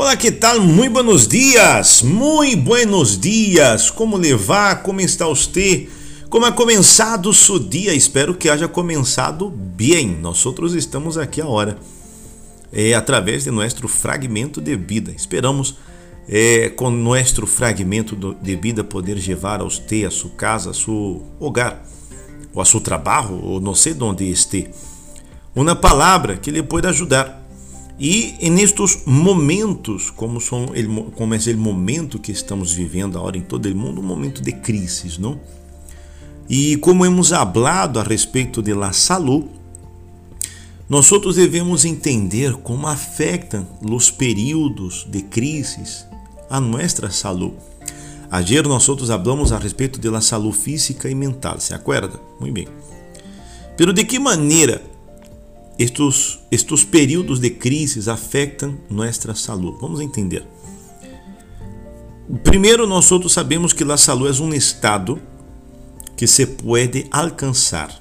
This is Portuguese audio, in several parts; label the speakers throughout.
Speaker 1: Olá, que tal? Muito buenos dias, muito buenos dias. Como levar? Como está você? Como ha começado o seu dia? Espero que haja começado bem. Nós outros estamos aqui a hora, é, através de nosso fragmento de vida. Esperamos é, com nosso fragmento de vida poder levar a você, a sua casa, a seu hogar, ou a seu trabalho, ou não sei onde esteja, uma palavra que lhe pode ajudar e nestes momentos, como, são, como é o momento que estamos vivendo agora em todo o mundo, um momento de crise, não? E como hemos falado a respeito de la salud, nós outros devemos entender como afetam os períodos de crises a nossa saúde. Ayer nós outros hablamos a respeito de la salud física e mental, se acuerda? Muito bem. Pero de que maneira estes, estes períodos de crise afetam nossa saúde. Vamos entender. Primeiro, nós sabemos que a saúde é um estado que se pode alcançar,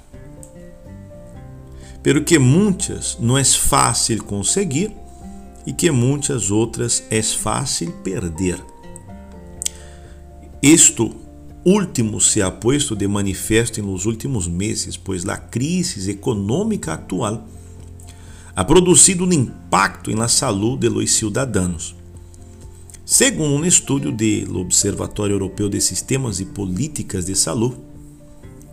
Speaker 1: pero que muitas não é fácil conseguir e que muitas outras é fácil perder. Isto último se ha posto de manifesto nos últimos meses, pois a crise econômica atual ha produzido um impacto na saúde dos cidadãos. Segundo um estudo do Observatório Europeu de Sistemas e Políticas de Saúde,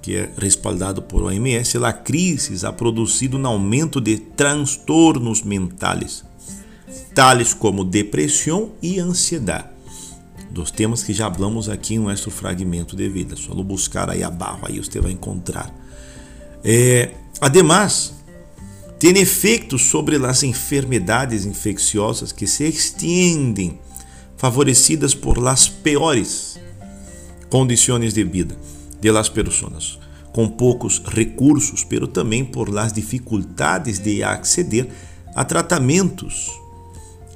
Speaker 1: que é respaldado por OMS, a crise ha produzido um aumento de transtornos mentais, tais como depressão e ansiedade. Dos temas que já falamos aqui em nosso fragmento de vida. Só buscar aí abaixo, aí você vai encontrar. É, además, tem efeitos sobre as enfermidades infecciosas que se extendem, favorecidas por las piores condições de vida de las com poucos recursos, pero também por las dificuldades de acceder a tratamentos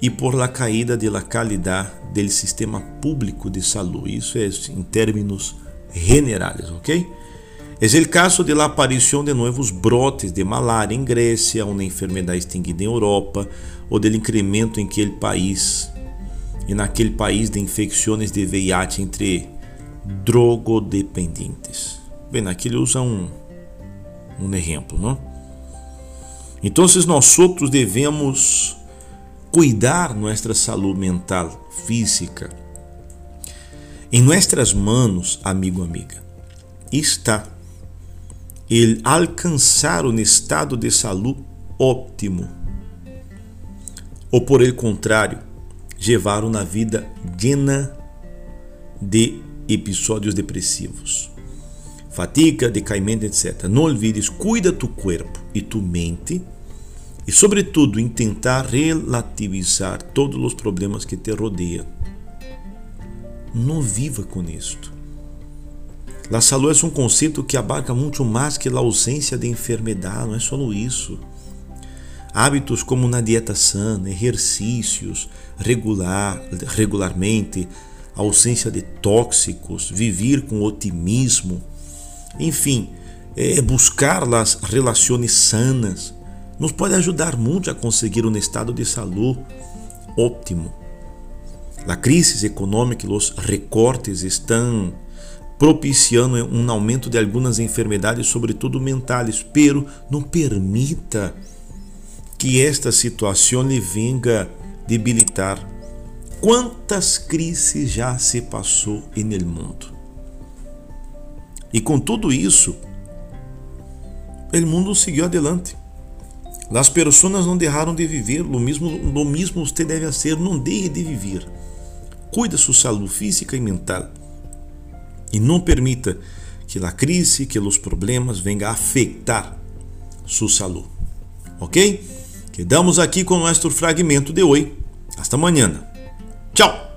Speaker 1: e por la caída de la calidad del sistema público de saúde. Isso é em termos generais, ok? É o caso de la aparição de novos brotes de malária em Grécia, uma enfermidade extinguida em Europa, ou do incremento em aquele país e naquele país de infecções de VIH entre drogodependentes. Bem, aqui ele usa um, um exemplo, não? Então, nós outros devemos cuidar nossa saúde mental, física. Em nossas mãos, amigo, amiga, está ele alcançar um estado de saúde óptimo. Ou por el contrário, levar uma vida llena de episódios depressivos. Fatiga, decaimento, etc. Não olvides, cuida tu corpo e tu mente e, sobretudo, tentar relativizar todos os problemas que te rodeiam. Não viva com isto. La salud é um conceito que abarca muito mais que a ausência de enfermidade, não é só isso. Hábitos como na dieta sana, exercícios regular, regularmente, ausência de tóxicos, viver com otimismo, enfim, é buscar as relações sanas, nos pode ajudar muito a conseguir um estado de saúde óptimo. A crise econômica e os recortes estão propiciando um aumento de algumas enfermidades, sobretudo mentais, pero não permita que esta situação lhe venga debilitar. Quantas crises já se passou no mundo? E com tudo isso, o mundo seguiu adelante. As pessoas não deixaram de viver, o mesmo, o mesmo você deve fazer, não deixe de viver. Cuida sua saúde física e mental e não permita que a crise, que os problemas venham a afetar sua saúde. Ok? Quedamos aqui com nosso fragmento de hoje. Hasta amanhã. Tchau!